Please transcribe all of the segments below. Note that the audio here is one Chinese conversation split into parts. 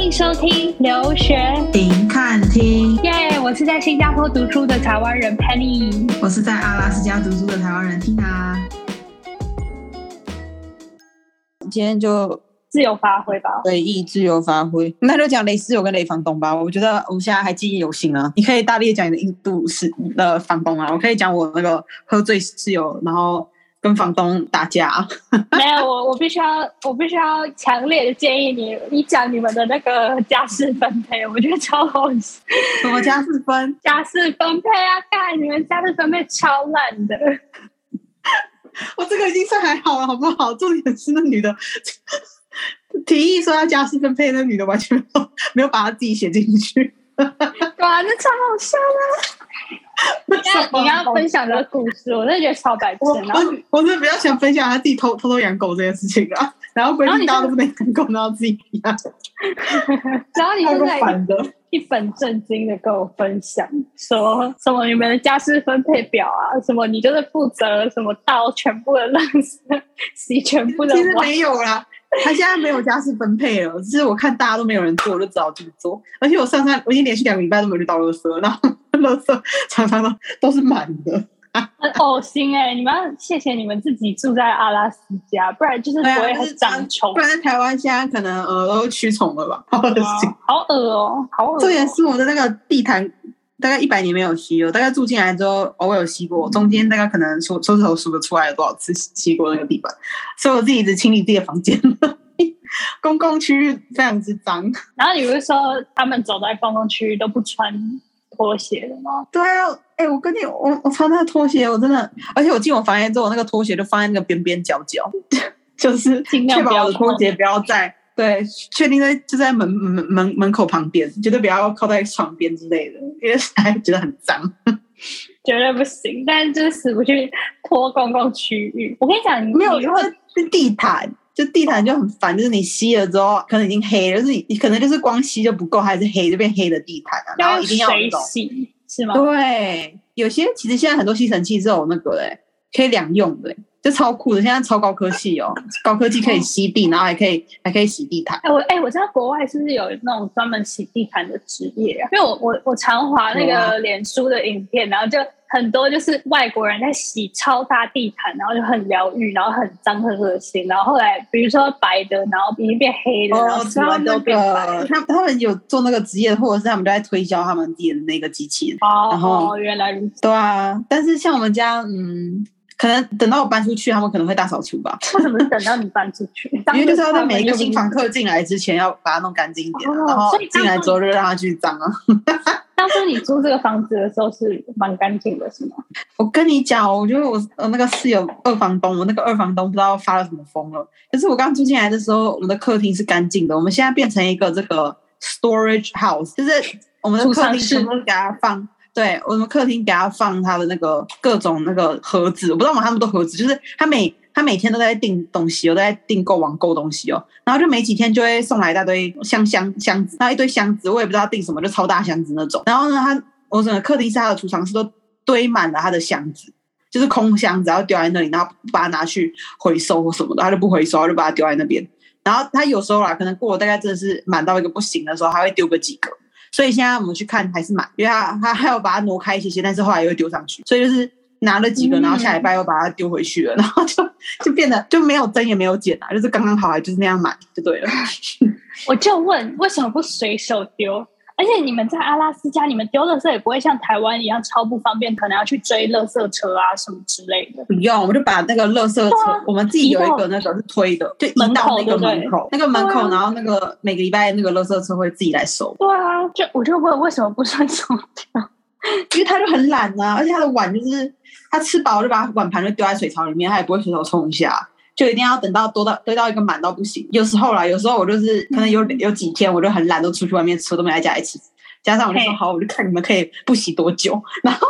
欢迎收听留学停看听，耶我是在新加坡读书的台湾人 Penny。我是在阿拉斯加读书的台湾人 Tina。今天就自由发挥吧。随意自由发挥，那就讲雷室友跟雷房东吧。我觉得我们现在还记忆犹新啊。你可以大力地讲你的印度室的房东啊，我可以讲我那个喝醉室友，然后跟房东打架。没有，我我必须要，我必须要强烈的建议你，你讲你们的那个家事分配，我觉得超好笑。什么家事分？家事分配啊，看你们家事分配超烂的。我这个已经算还好了，好不好？重点是那女的 提议说要家事分配，那女的完全没有没有把她自己写进去。哇，那超好笑啊！你要 你刚刚分享的故事，我真的觉得超白痴我。我我是比较想分享他自己偷偷偷养狗这件事情啊，然后规定大家都不能养狗，然后自己养，然后你太不就在。一本正经的跟我分享，说什么你们的家事分配表啊，什么你就是负责什么倒全部的垃圾，洗全部的其实碗。没有啦，他现在没有家事分配了，只是我看大家都没有人做，我就只好自己做。而且我上山，我已经连续两个礼拜都没有去倒垃圾，然后 垃圾常常都都是满的。很呕心哎、你们要谢谢你们自己住在阿拉斯加，不然就是不对啊，会很就是长虫不。然台湾现在可能呃都驱虫了吧？好恶心。好恶哦、好恶、哦。重点是我的那个地毯大概一百年没有吸了，大概住进来之后偶尔有吸过，中间大概可能手手指头数得出来有多少次吸过那个地板，所以我自己一直清理自己的房间。公共区域非常之脏。然后你不是说他们走在公共区域都不穿拖鞋的吗？对啊，哎、我跟你，我我穿那个拖鞋，我真的，而且我进我房间之后，那个拖鞋就放在那个边边角角，就是尽量不要确保我的拖鞋不要在对，确定在就在门门门门口旁边，绝对不要靠在床边之类的，因为实在觉得很脏。绝对不行，但是就是死不去拖公共区域。我跟你讲，你没有，你如果就是是地毯，就地毯就很烦，就是你吸了之后，可能已经黑了，就是你你可能就是光吸就不够，还是黑就变黑的地毯啊，然后一定要洗是吗？对，有些其实现在很多吸尘器是有那个嘞，可以两用的，就超酷的。现在超高科技哦，高科技可以吸地，然后还可以还可以洗地毯。哎、我哎、我知道国外是不是有那种专门洗地毯的职业啊？因为我我我常滑那个脸书的影片，然后就很多就是外国人在洗超大地毯，然后就很疗愈，然后很脏很恶心，然后后来比如说白的，然后已经变黑的，然后洗知道那完之后变白个了。他他们有做那个职业，或者是他们都在推销他们自己的那个机器人。然哦，原来如此。对啊，但是像我们家，嗯，可能等到我搬出去，他们可能会大扫除吧，为什么等到你搬出去？因为就是要在每一个新房。客进来之前要把它弄干净一点啊，哦然后进来之后就让它继续脏啊。当初你租这个房子的时候是蛮干净的，是吗？我跟你讲，我觉得我呃那个室友二房东，我那个二房东不知道发了什么疯了。可是我刚住进来的时候，我们的客厅是干净的，我们现在变成一个这个 storage house，就是我们的客厅全部都给他放。对，我们客厅给他放他的那个各种那个盒子，我不知道为什么他们都盒子，就是他每他每天都在订东西哦，都在订购网购东西哦，然后就没几天就会送来一大堆箱箱箱子，然后一堆箱子，我也不知道订什么，就超大箱子那种。然后呢，他我整个客厅是他的储藏室都堆满了他的箱子，就是空箱子，然后丢在那里，然后不把它拿去回收或什么的，他就不回收，他就把它丢在那边。然后他有时候啦，可能过了大概真的是满到一个不行的时候，他会丢个几个。所以现在我们去看还是满，因为他他还要把它挪开一些些，但是后来又丢上去，所以就是拿了几个，嗯然后下礼拜又把它丢回去了，然后就 就变得就没有增也没有减啊，就是刚刚好，就是那样满就对了。我就问为什么不随手丢？而且你们在阿拉斯加，你们丢垃圾也不会像台湾一样超不方便，可能要去追垃圾车啊什么之类的。不用，我们就把那个垃圾车，啊我们自己有一个那个是推的，就移到那个门口，那个门口，然后那个每个礼拜那个垃圾车会自己来收，对啊，就我就问为什么不顺手丢？因为他就很懒啊，而且他的碗就是他吃饱就把碗盘就丢在水槽里面，他也不会随手冲一下。就一定要等到多到堆到一个满到不行。有时候啦，有时候我就是可能有有几天我就很懒，都出去外面吃，都没在家里吃。加上我就说好，我就看你们可以不洗多久，然后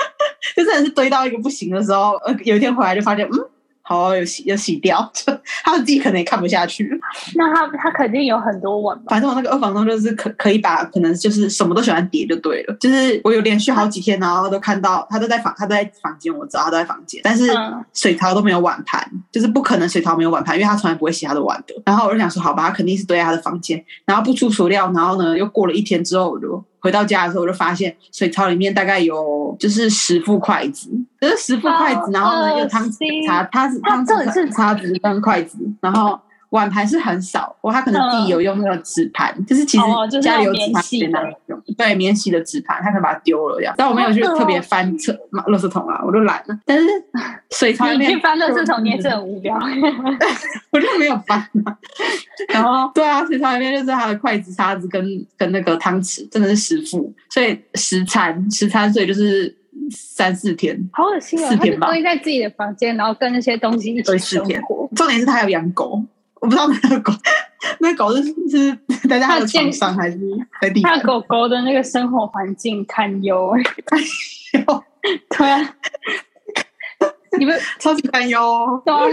就真的是堆到一个不行的时候，呃，有一天回来就发现，嗯，好有洗有洗掉，就他们自己可能也看不下去。那他他肯定有很多碗吧？反正我那个二房东就是可可以把可能就是什么都喜欢叠就对了，就是我有连续好几天，然后都看到他都在房他都在房间，我知道他都在房间，但是嗯水槽都没有碗盘，就是不可能水槽没有碗盘，因为他从来不会洗他的碗的。然后我就想说，好吧，他肯定是堆在他的房间，然后不出所料，然后呢又过了一天之后，我就回到家的时候，我就发现水槽里面大概有就是十副筷子，就是十副筷子，然后呢恶有汤匙心叉，它是它汤这里是匙叉子跟筷子，然后。碗盘是很少，或他可能自己有用那个纸盘，就是其实家里有纸盘对，免洗的纸盘，他可能把它丢了这样。但我没有去特别翻车垃圾桶啊，我都懒了。但是水槽里面你去翻垃圾桶，你也是很无聊。我就没有翻啊。然后 对啊，水槽里面就是他的筷子、叉子跟跟那个汤匙，真的是食副，所以十餐十餐，所以就是三四天。好恶心哦！他就四天吧堆在自己的房间，然后跟那些东西一起生活。重点是他还有养狗，我不知道那个狗，那狗是是待在他的床上还是在地板他？狗狗的那个生活环境堪忧。对啊，你们超级堪忧哦。对啊，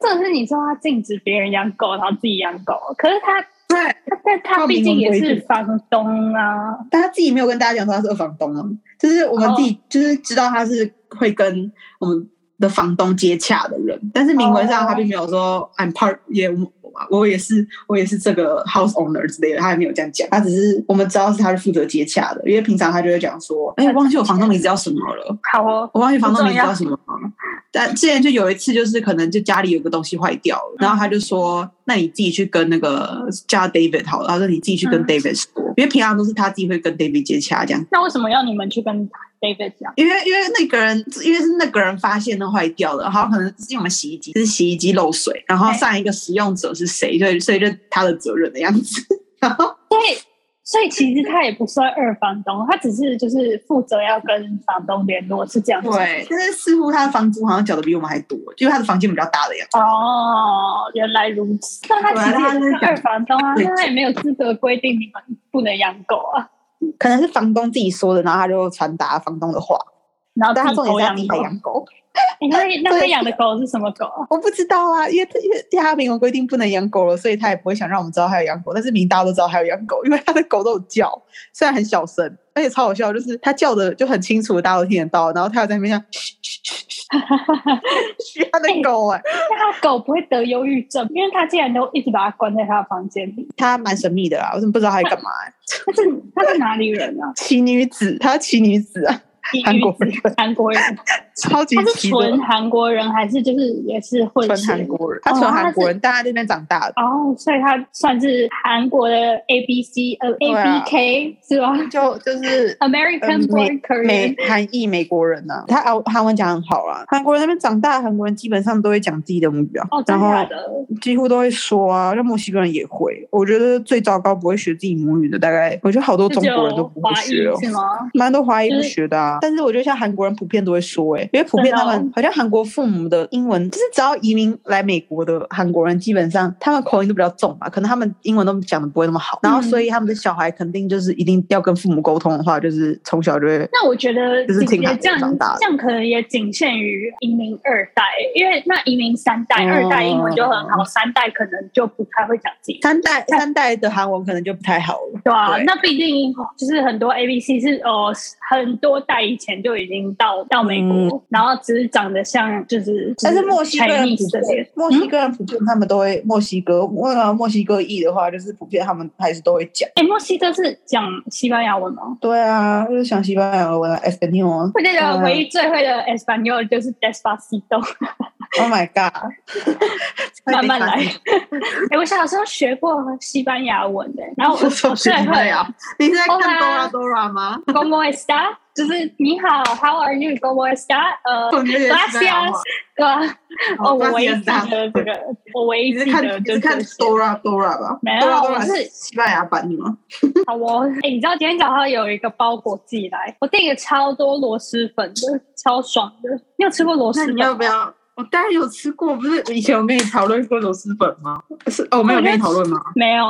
这是你说他禁止别人养狗，然后自己养狗，可是他对，他但他毕竟也是房东啊。但他自己没有跟大家讲说他是二房东啊，就是我们自己就是知道他是会跟我们的房东接洽的人，但是明文上他并没有说 I'm part 也我我也是我也是这个 house owner 之类的，他也没有这样讲，他只是我们知道是他是负责接洽的，因为平常他就会讲说，哎、我忘记我房东名字叫什么了。好哦，我忘记房东名字叫什么了，但之前就有一次，就是可能就家里有个东西坏掉了，然后他就说：“那你自己去跟那个叫 David 好了。”他说：“你自己去跟嗯 David 说，因为平常都是他自己会跟 David 接洽这样。那为什么要你们去跟 David 讲？因为因为那个人，因为是那个人发现那坏掉了，然后可能是因为我们洗衣机是洗衣机漏水，然后上一个使用者是谁，所以所以就他的责任的样子。然后所以，所以其实他也不算二房东，他只是就是负责要跟房东联络，是这样子。对，但是似乎他的房租好像缴的比我们还多，因为他的房间比较大的样子。哦，原来如此。那他其实也是二房东啊，对那他也没有资格规定你们不能养狗啊。可能是房东自己说的，然后他就传达房东的话。然后但他重点是他自己还狗。养狗，诶那 那他养的狗是什么狗啊？我不知道啊，因为他因为他明文规定不能养狗了，所以他也不会想让我们知道他有养狗。但是明明大家都知道他有养狗，因为他的狗都有叫，虽然很小声，而且超好笑，就是他叫的就很清楚，大家都听得到。然后他有在那边这样嘘嘘嘘嘘 嘘他的狗哎、那他狗不会得忧郁症，因为他竟然都一直把它关在他的房间里。他蛮神秘的啊，我怎么不知道他在干嘛、欸？他是他是哪里人啊？奇女子，他是奇女子啊，韩国人韩国人，超级他是纯韩国人还是就是也是混纯血韩国人，他纯韩国人，但他这边长大的。哦，所以他算是韩国的 A B C 呃 A B K 是吧就就是？American 呃 born 美 Korean。韩裔美国人呐、他韩韩文讲很好啊，韩国人那边长大，韩国人基本上都会讲自己的母语啊，哦，然后？几乎都会说啊，像墨西哥人也会。我觉得最糟糕不会学自己母语的，大概我觉得好多中国人都不会学哦。是吗？蛮多华裔不学的啊，但是我觉得像韩国人普遍都会说、欸，因为普遍他们好像韩国父母的英文，就是只要移民来美国的韩国人，基本上他们口音都比较重嘛，可能他们英文都讲的不会那么好，然后嗯所以他们的小孩肯定就是一定要跟父母沟通的话，就是从小就会那我觉得就是听韩也这样长大的。这样可能也仅限于移民二代，因为那移民三代，哦。二代英文就很好，三代可能就不太会讲自己。三代三代的韩文可能就不太好了。对啊，对。那毕竟就是很多 A B C 是哦，很多代以前就已经到到美国，然后只是长得像就是，嗯但是墨西哥人普遍，墨西哥人普遍他们都会墨西哥，为了墨西哥裔的话，就是普遍他们还是都会讲。哎，墨西哥是讲西班牙文吗？对啊，就是想西班牙文啊 e s p a n o l 我记得唯一最会的 Espanol 就是 Despacito。Oh my god！慢慢来。哎、我小时候学过西班牙文的，然后我 我说西班牙，你是在看 Dora Dora 吗？？Como está？就是你好，How are you？¿Cómo está？呃 我觉得也是这样，Gracias，对吧？哦，我唯一记这个，我唯一看记得就是这些 Dora Dora 吧？没有 Dora 我 Dora 是西班牙版的吗？好哦。哎、你知道今天早上有一个包裹寄来，我订了超多螺蛳粉的，超爽的。你有吃过螺蛳？你要不要？我当然有吃过，不是以前我跟你讨论过螺蛳粉吗？是哦，我没有跟你讨论吗？没有，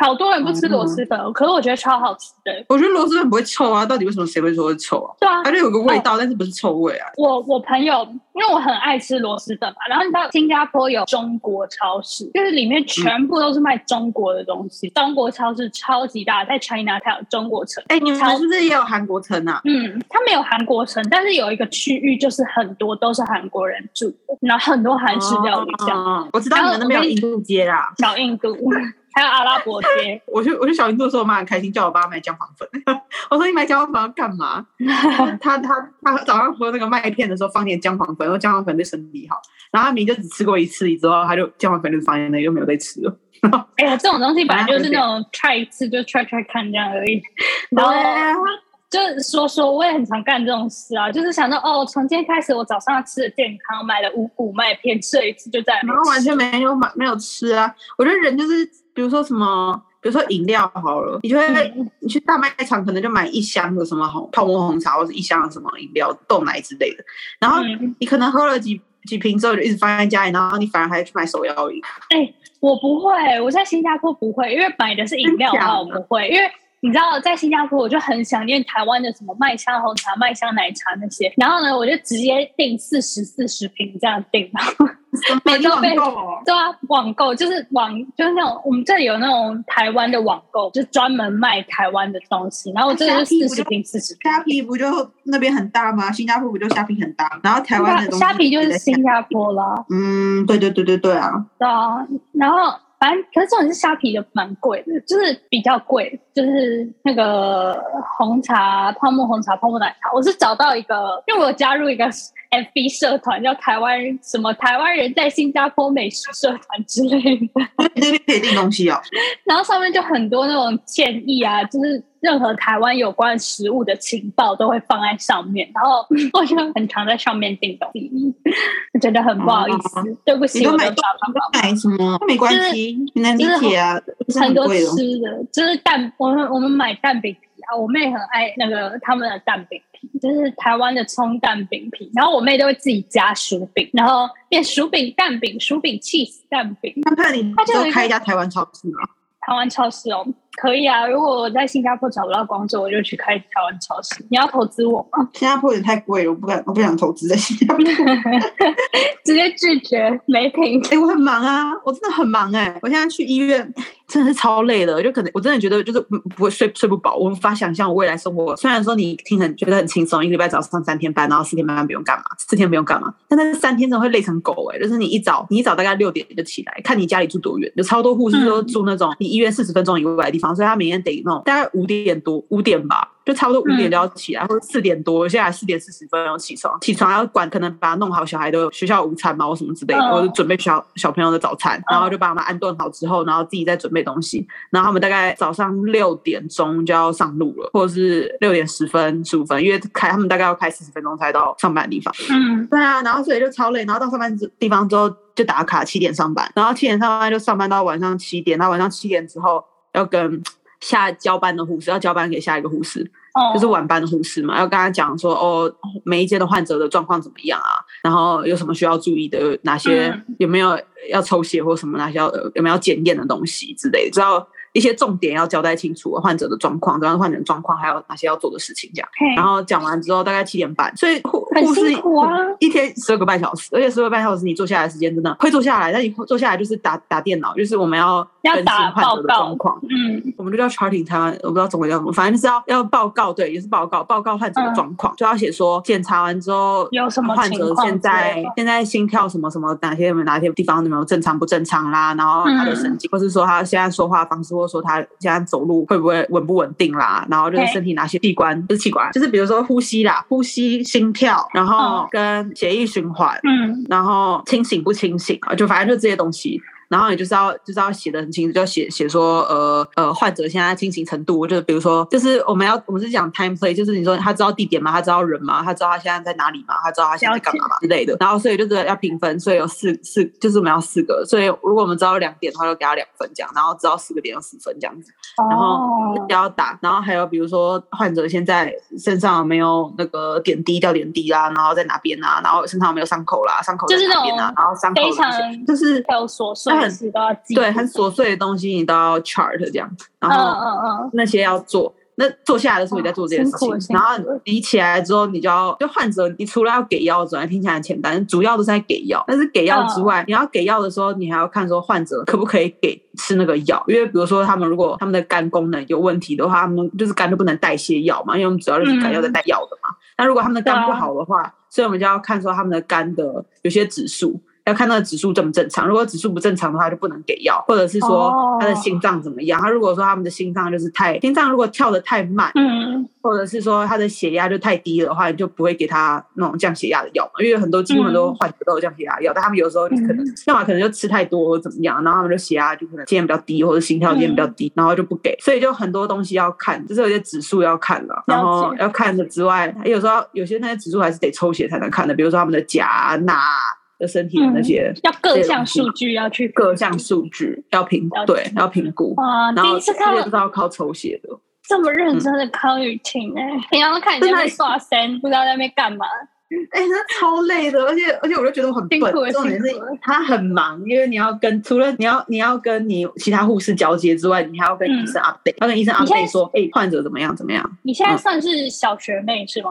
好多人不吃螺蛳粉，可是我觉得超好吃的。我觉得螺蛳粉不会臭啊，到底为什么谁会说会臭啊？对啊，它就有个味道，但是不是臭味啊。我我朋友，因为我很爱吃螺蛳粉嘛，然后你知道新加坡有中国超市，就是里面全部都是卖中国的东西。中国超市超级大，在 China 它有中国城。哎，你们是不是也有韩国城啊？嗯，它没有韩国城，但是有一个区域就是很多都是韩国人住，然后很多韩式料理这样。我知道你们那边有印度街啦，小印度，还有阿拉伯街。我去我去小印度的时候，我妈很开心，叫我爸买姜黄粉。我说你买姜黄粉要干嘛？他他他早上喝那个麦片的时候放点姜黄粉，然后姜黄粉对身体好。然后他明就只吃过一次，之后他就姜黄粉就放在那，又没有再吃了。哎呀，这种东西本来就是那种 try 一次就 try try 看这样而已。然后就是说说，我也很常干这种事啊，就是想到哦，从今天开始我早上吃的健康，买了五谷麦片，吃了一次就再然后完全没有买没有吃啊。我觉得人就是，比如说什么，比如说饮料好了，你就会你去大卖场可能就买一箱的什么红泡沫红茶，或者一箱的什么饮料豆奶之类的，然后你可能喝了几几瓶之后就一直放在家里，然后你反而还去买手摇饮。哎，我不会，我在新加坡不会，因为买的是饮料嘛，我不会，因为。你知道，在新加坡我就很想念台湾的什么麦香红茶、麦香奶茶那些，然后呢，我就直接订四十四十瓶这样订，每周被对啊，网购就是网就是那种我们这里有那种台湾的网购，就专门卖台湾的东西，然后我这就四十瓶四十。虾皮不就那边很大吗？新加坡不就虾皮很大？然后台湾的虾皮就是新加坡了。嗯，对对对对对啊。对啊，然后。反正，可是这种是虾皮的，蛮贵的，就是比较贵，就是那个红茶、泡沫红茶、泡沫奶茶。我是找到一个，因为我加入一个 FB 社团，叫台湾什么台湾人在新加坡美食社团之类的。那边可以订东西哦。然后上面就很多那种建议啊，就是。任何台湾有关食物的情报都会放在上面，然后 我就很常在上面订东西，觉得很不好意思，对不起，我买买什么？没关系，能理解啊。很多吃的，就是蛋，我们我们买蛋饼皮啊，我妹很爱那个他们的蛋饼皮，就是台湾的葱蛋饼皮，然后我妹都会自己加薯饼，然后变薯饼蛋饼、薯饼 cheese 蛋饼。看看你，他就开一家台湾超市吗？台湾超市哦。可以啊，如果我在新加坡找不到工作，我就去开台湾超市。你要投资我吗？新加坡也太贵了，我不敢，我不想投资在新加坡。直接拒绝，没品。哎，我很忙啊，我真的很忙哎，我现在去医院真的是超累的，就可能我真的觉得就是不会睡睡不饱，我无法想象我未来生活。虽然说你听很觉得很轻松，一个礼拜早上三天班，然后四天班不用干嘛，四天不用干嘛，但那三天真的会累成狗哎，就是你一早你一早大概六点就起来，看你家里住多远，有超多护士都住那种离医院四十分钟以外的地方，所以他每天得弄。大概五点多，五点吧，就差不多五点就要起来，或者四点多，现在四点四十分要起床，起床要管，可能把它弄好，小孩的学校午餐嘛，或什么之类的，或者准备小小朋友的早餐，然后就把他们安顿好之后，然后自己再准备东西，然后他们大概早上六点钟就要上路了，或者是六点十分、十五分，因为开他们大概要开四十分钟才到上班的地方。嗯，对啊，然后所以就超累，然后到上班地方之后就打卡，七点上班，然后七点上班就上班到晚上七点，到晚上七点之后要跟。下交班的护士要交班给下一个护士，就是晚班的护士嘛，要跟他讲说哦，每一间的患者的状况怎么样啊，然后有什么需要注意的，哪些有没有要抽血或什么，哪些要有没有检验的东西之类的，知道。一些重点要交代清楚，患者的状况，然后患者的状况，还有哪些要做的事情，这样。然后讲完之后，大概七点半，所以护护士一天十二个半小时，而且十二个半小时你坐下来时间真的会坐下来，但你坐下来就是打打电脑，就是我们要更新患者的状况。嗯，我们就叫 charting 台湾，我不知道中文叫什么，反正就是要要报告，对，也是报告报告患者的状况，就要写说检查完之后有什么患者现在现在心跳什么什么，哪些哪些地方有没有正常不正常啦，然后他的神经，或是说他现在说话方式。或者说他现在走路会不会稳不稳定啦？然后就是身体哪些器官不是器官，就是比如说呼吸啦，呼吸、心跳，然后跟血液循环，嗯，然后清醒不清醒啊？就反正就这些东西。然后你就是要就是要写的很清楚，就要写写说呃呃患者现在清醒程度，就是比如说就是我们要我们是讲 time play，就是你说他知道地点吗？他知道人吗？他知道他现在在哪里吗？他知道他现在在干嘛吗之类的。然后所以就是要评分，所以有四四就是我们要四个，所以如果我们知道两点的话，就给他两分这样，然后知道四个点有四分这样子。然后，要打，然后还有比如说患者现在身上有没有那个点滴掉点滴啦，然后在哪边啊，然后身上有没有伤口啦，伤口就是那哪边啊，然后伤口就是还有琐碎的事都要记，对很琐碎的东西你都要 chart 这样，然嗯后嗯嗯，那些要做。那坐下来的时候你在做这件事情然后你起来之后，你就要就患者，你除了要给药之外，听起来很简单，主要都是在给药。但是给药之嗯外，你要给药的时候，你还要看说患者可不可以给吃那个药，因为比如说他们如果他们的肝功能有问题的话，他们就是肝就不能代谢药嘛，因为我们主要就是肝药在带药的嘛。那如果他们的肝不好的话，所以我们就要看说他们的肝的有些指数。要看那个指数正不正常，如果指数不正常的话，就不能给药，或者是说他的哦心脏怎么样。他如果说他们的心脏就是太心脏如果跳得太慢，嗯，或者是说他的血压就太低的话，你就不会给他那种降血压的药嘛，因为很多几乎很多患者都有降血压药，但他们有时候可能嗯。要么可能就吃太多或怎么样，然后他们就血压就可能今天比较低，或者心跳今天比较低，然后就不给，所以就很多东西要看，就是有些指数要看了，然后要看的之外，有时候有些那些指数还是得抽血才能看的，比如说他们的钾、钠的身体的那些要各项数据要去各项数据要评对要评估。啊，然后这第一次看些都是要靠抽血的，这么认真的康雨婷哎，平常看你在那刷身，不知道在那边干嘛，哎、那超累的，而且而且我就觉得我很笨。重点是他很忙，因为你要跟除了你要你要跟你其他护士交接之外，你还要跟医生 update，、要跟医生 update 说，哎、患者怎么样怎么样？你现在算是小学妹是吗？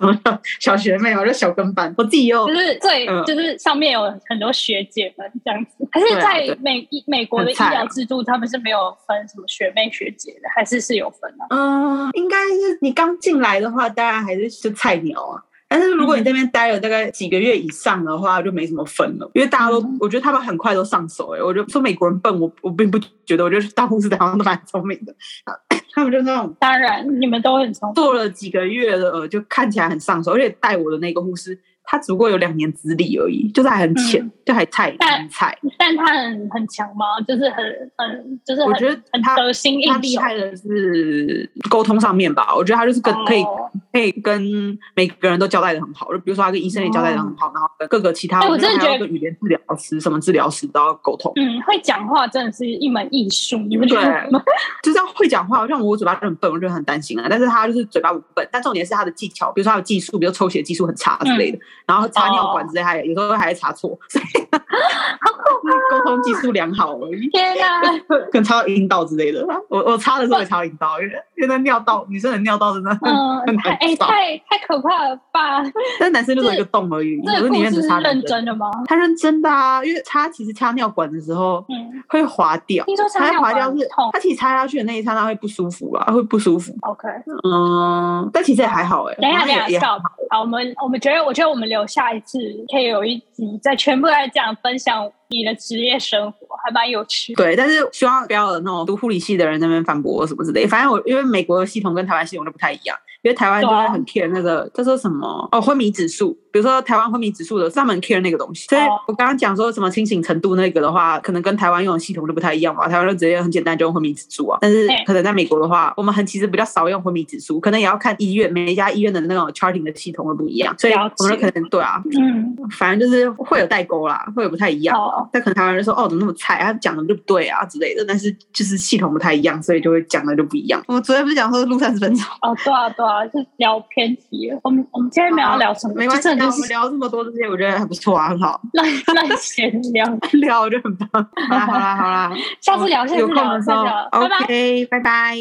小学妹？我就小跟班，我自己也有就是最嗯就是上面有很多学姐们这样子，还是在对美美国的医疗制度，他们是没有分什么学妹学姐的，还是是有分啊？嗯，应该是你刚进来的话，当然还是就菜鸟啊。但是如果你那边待了大概几个月以上的话，就没什么分了，因为大家都，嗯我觉得他们很快都上手、欸。哎，我就说美国人笨，我我并不觉得，我觉得大护士好像都蛮聪明的，他们就那种当然，你们都很聪明。做了几个月的，呃就看起来很上手，而且带我的那个护士，她只不过有两年资历而已，就是还很浅，嗯就还菜但很菜。但他很很强吗？就是很很就是我觉得他得心应他厉。害的是沟通上面吧，我觉得他就是跟、可以哦可以跟每个人都交代的很好，就比如说他跟医生也交代的很好，然后跟各个其他，哎我真的觉得跟语言治疗师、什么治疗师都要沟通，嗯，会讲话真的是一门艺术，你们觉得？就这样会讲话。像我嘴巴就很笨，我就很担心啊。但是他就是嘴巴不笨，但重点是他的技巧，比如说他的技术，比如抽血技术很差之类的，然后插尿管之类，他也有时候还会插错，所以 沟通技术良好而已。天哪！可能插到阴道之类的，我我插的时候也插到阴道，因为因为那尿道女生的尿道真的很、嗯，很太哎、难找，太太可怕了吧？但男生就是一个洞而已，这我里面个故事是只插认真的吗？他认真的啊，因为插其实插尿管的时候嗯，会滑掉，听说插尿滑掉是痛。它其实插下去的那一刹那会不舒服啊，会不舒服。OK，嗯，但其实也还好哎、等一下，等一下，stop。好，我们我们觉得，我觉得我们留下一次，可以有一集再全部来讲分享你的职业生活，还蛮有趣。对，但是希望不要有那种读护理系的人在那边反驳我什么之类。反正我因为美国的系统跟台湾系统都不太一样，因为台湾就会很 care 那个叫做什么哦昏迷指数，比如说台湾昏迷指数的，专门 care 那个东西。所以哦我刚刚讲说什么清醒程度那个的话，可能跟台湾用的系统就不太一样吧。台湾就直接很简单就用昏迷指数啊，但是可能在美国的话，我们很其实比较少用昏迷指数，可能也要看医院每一家医院的那种 charting 的系统会不一样，所以我们可能对啊，嗯，反正就是会有代沟啦，会有不太一样。哦，但可能台湾人说哦，怎么那么菜？他讲的就不对啊之类的，但是就是系统不太一样，所以就会讲的就不一样。我昨天不是讲说录三十分钟，哦，对啊，对啊，是聊偏题了。我们我们今天没有要聊什么，没关系啊，就真的就是我们聊这么多这些，我觉得还不错啊，很好 那那闲聊。聊，我觉得很棒。好啦好啦好啦，下次聊，下次聊，下次聊。，OK，拜拜。